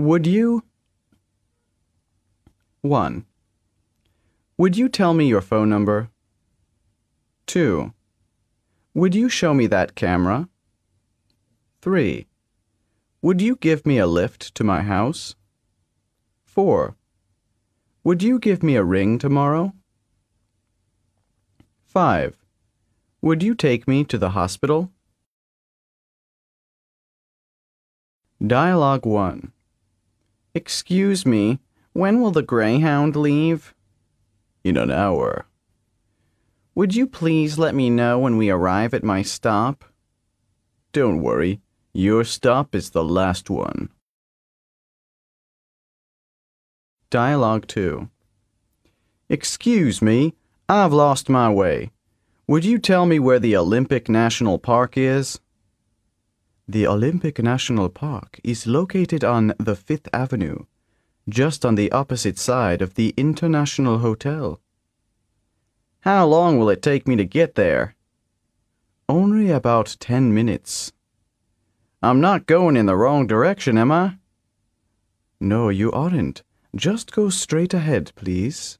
Would you? 1. Would you tell me your phone number? 2. Would you show me that camera? 3. Would you give me a lift to my house? 4. Would you give me a ring tomorrow? 5. Would you take me to the hospital? Dialogue 1. Excuse me, when will the Greyhound leave? In an hour. Would you please let me know when we arrive at my stop? Don't worry, your stop is the last one. Dialogue 2. Excuse me, I've lost my way. Would you tell me where the Olympic National Park is? The Olympic National Park is located on the Fifth Avenue, just on the opposite side of the International Hotel. How long will it take me to get there? Only about ten minutes. I'm not going in the wrong direction, am I? No, you aren't. Just go straight ahead, please.